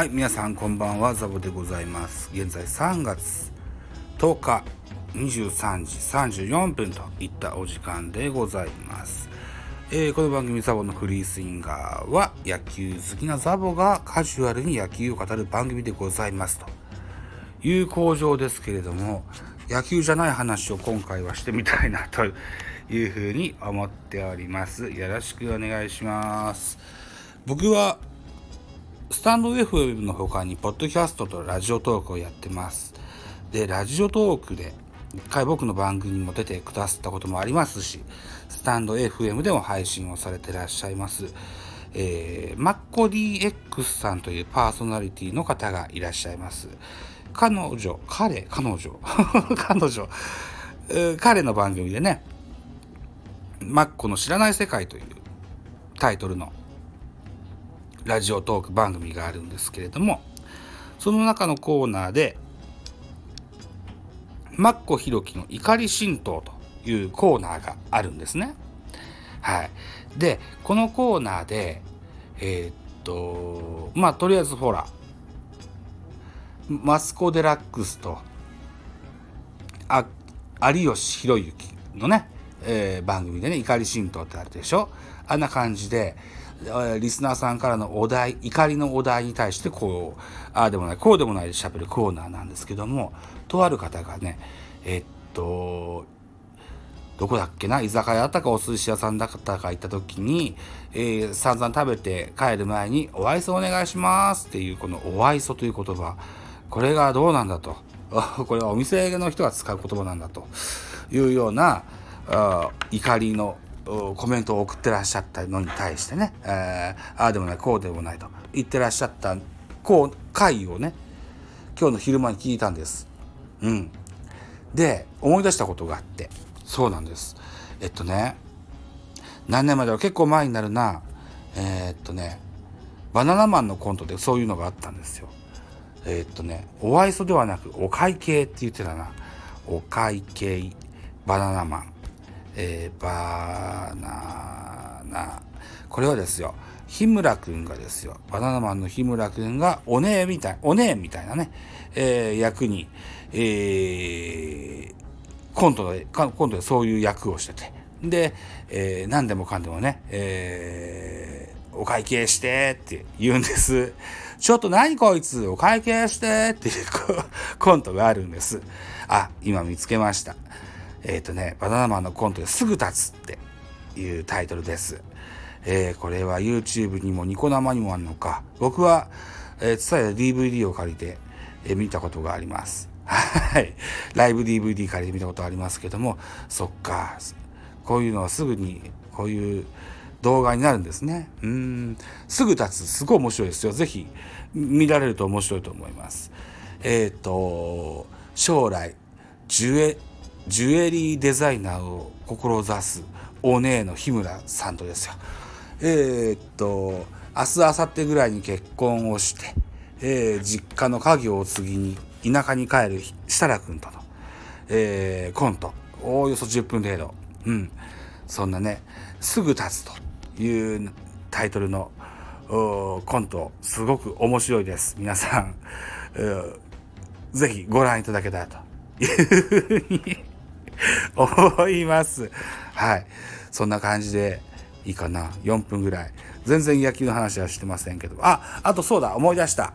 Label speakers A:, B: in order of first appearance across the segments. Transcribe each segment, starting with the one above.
A: はい皆さんこんばんはザボでございます。現在3月10日23時34分といったお時間でございます。えー、この番組ザボのフリースインガーは野球好きなザボがカジュアルに野球を語る番組でございます。という工場ですけれども野球じゃない話を今回はしてみたいなというふうに思っております。よろしくお願いします。僕はスタンド FM の他にポッドキャストとラジオトークをやってますでラジオトークで一回僕の番組にも出てくださったこともありますし、スタンド FM でも配信をされてらっしゃいます、えー、マッコ DX さんというパーソナリティの方がいらっしゃいます。彼女、彼、彼女、彼女、彼の番組でね、マッコの知らない世界というタイトルのラジオトーク番組があるんですけれども、その中のコーナーで、マッコひろきの怒り神道というコーナーがあるんですね。はい。で、このコーナーで、えー、っと、まあ、とりあえずほら、マスコ・デラックスと、あ、有吉弘行のね、えー、番組でね、怒り神道ってあるでしょ？あんな感じで、リスナーさんからのお題、怒りのお題に対してこう、ああでもない、こうでもないで喋るコーナーなんですけども、とある方がね、えっと、どこだっけな？居酒屋だったかお寿司屋さんだったか行った時に、えー、散々食べて帰る前に「お愛想お願いします」っていうこの「お愛想」という言葉。これがどうなんだと。これはお店の人が使う言葉なんだと。いうような怒りのコメントを送ってらっしゃったのに対してね、えー、ああでもないこうでもないと。言ってらっしゃったこう回をね今日の昼間に聞いたんです。うん、で思い出したことがあって。そうなんです。えっとね何年前だろう。結構前になるな。えー、っとねバナナマンのコントでそういうのがあったんですよ。えー、っとねお愛想ではなくお会計って言ってたな。お会計バナナマン。えー、バナナこれはですよ日村くんがですよバナナマンの日村くんがおねえみたいおねえみたいなね、えー、役に、えー、コントでコントでそういう役をしててで、えー、何でもかんでもね、えー、お会計してって言うんです。ちょっと何こいつお会計してっていうコントがあるんです。あ、今見つけました。えっ、ー、とね、バナナマンのコントですぐ立つっていうタイトルです。えー、これは YouTube にもニコ生にもあるのか。僕は、えー、ツタヤ DVD を借りて、えー、見たことがあります。はい。ライブ DVD 借りて見たことありますけども、そっか。こういうのはすぐに、こういう動画になるんですね。うん。すぐ立つ。すごい面白いですよ。ぜひ、見られると面白いと思います。えっ、ー、と、将来、ジュエ、ジュエリーデザイナーを志すお姉の日村さんとですよ。えー、っと、明日、明後日ぐらいに結婚をして、えー、実家の家業を継ぎに田舎に帰る設楽君との、えー、コント、おおよそ10分程度。うん。そんなね、すぐ立つというタイトルのコント、すごく面白いです。皆さん、ぜひご覧いただけたらというふうに思います。はい。そんな感じでいいかな。4分ぐらい。全然野球の話はしてませんけど。あ、あとそうだ、思い出した。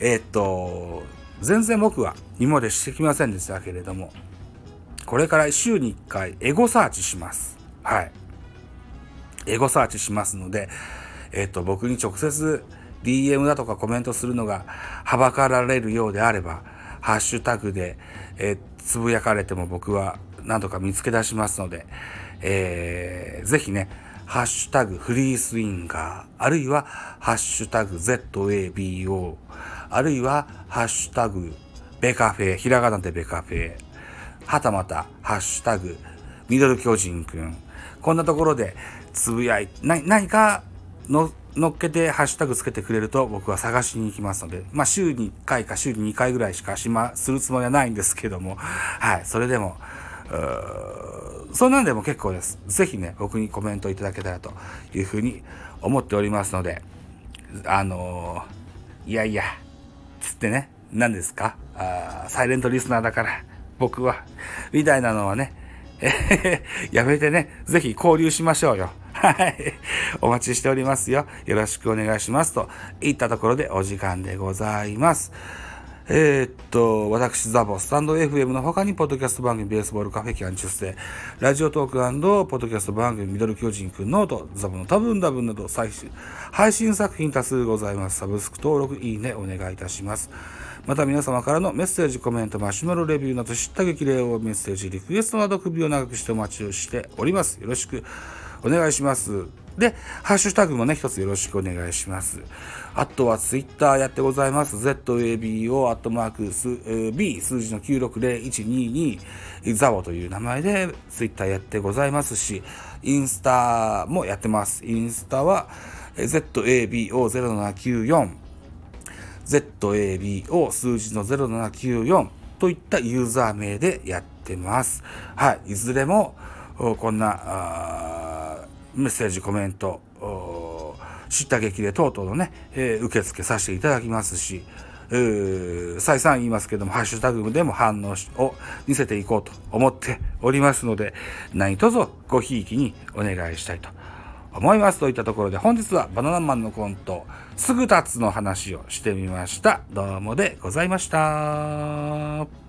A: えー、っと、全然僕は今までしてきませんでしたけれども、これから週に1回エゴサーチします。はい。エゴサーチしますので、えー、っと、僕に直接 DM だとかコメントするのがはばかられるようであれば、ハッシュタグで、えー、つぶやかれても僕は何とか見つけ出しますので、えー、ぜひね、ハッシュタグフリースインガー、あるいはハッシュタグ ZABO、あるいはハッシュタグベカフェ、ひらがなでベカフェ、はたまたハッシュタグミドル巨人くん、こんなところでつぶやい、な、何かの乗っけてハッシュタグつけてくれると僕は探しに行きますので、まあ週に1回か週に2回ぐらいしかしま、するつもりはないんですけども、はい、それでも、そんなんでも結構です。ぜひね、僕にコメントいただけたらというふうに思っておりますので、あのいやいや、つってね、何ですか？あサイレントリスナーだから、僕は、みたいなのはね、やめてね、ぜひ交流しましょうよ。はい。お待ちしておりますよ。よろしくお願いします。といったところでお時間でございます。えー、っと、私、ザボ、スタンド FM の他に、ポッドキャスト番組、ベースボールカフェキャン中世、ラジオトークポッドキャスト番組、ミドル巨人くんノート、ザボの多分多分など、最新、配信作品多数ございます。サブスク登録、いいね、お願いいたします。また皆様からのメッセージ、コメント、マシュマロレビューなど、叱咤激励をメッセージ、リクエストなど首を長くしてお待ちをしております。よろしくお願いします。で、ハッシュタグもね、一つよろしくお願いします。あとはツイッターやってございます。zabo、アットマーク、b 数字の960122ザボという名前でツイッターやってございますし、インスタもやってます。インスタは ZABO0794 ZABO 数字の0794といったユーザー名でやってます。はい。いずれも、こんな、メッセージ、コメント、知った激励等々のね、えー、受付させていただきますし、再三言いますけども、ハッシュタグでも反応を見せていこうと思っておりますので、何卒ごひいきにお願いしたいと思います。といったところで、本日はバナナマンのコント、すぐ立つの話をしてみました。どうもでございました。